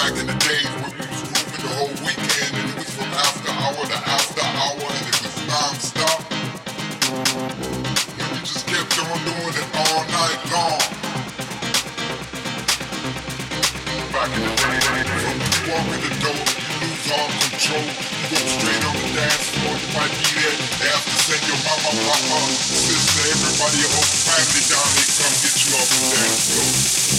back in the days when we was moving the whole weekend and it was from after hour to after hour and it was non-stop. And we just kept on doing it all night long. Back in the day, when you walk in the door, you lose all control. You go straight on the dance floor, you might be there. They have to send your mama, papa, sister, everybody, your whole family down here come get you off the dance floor.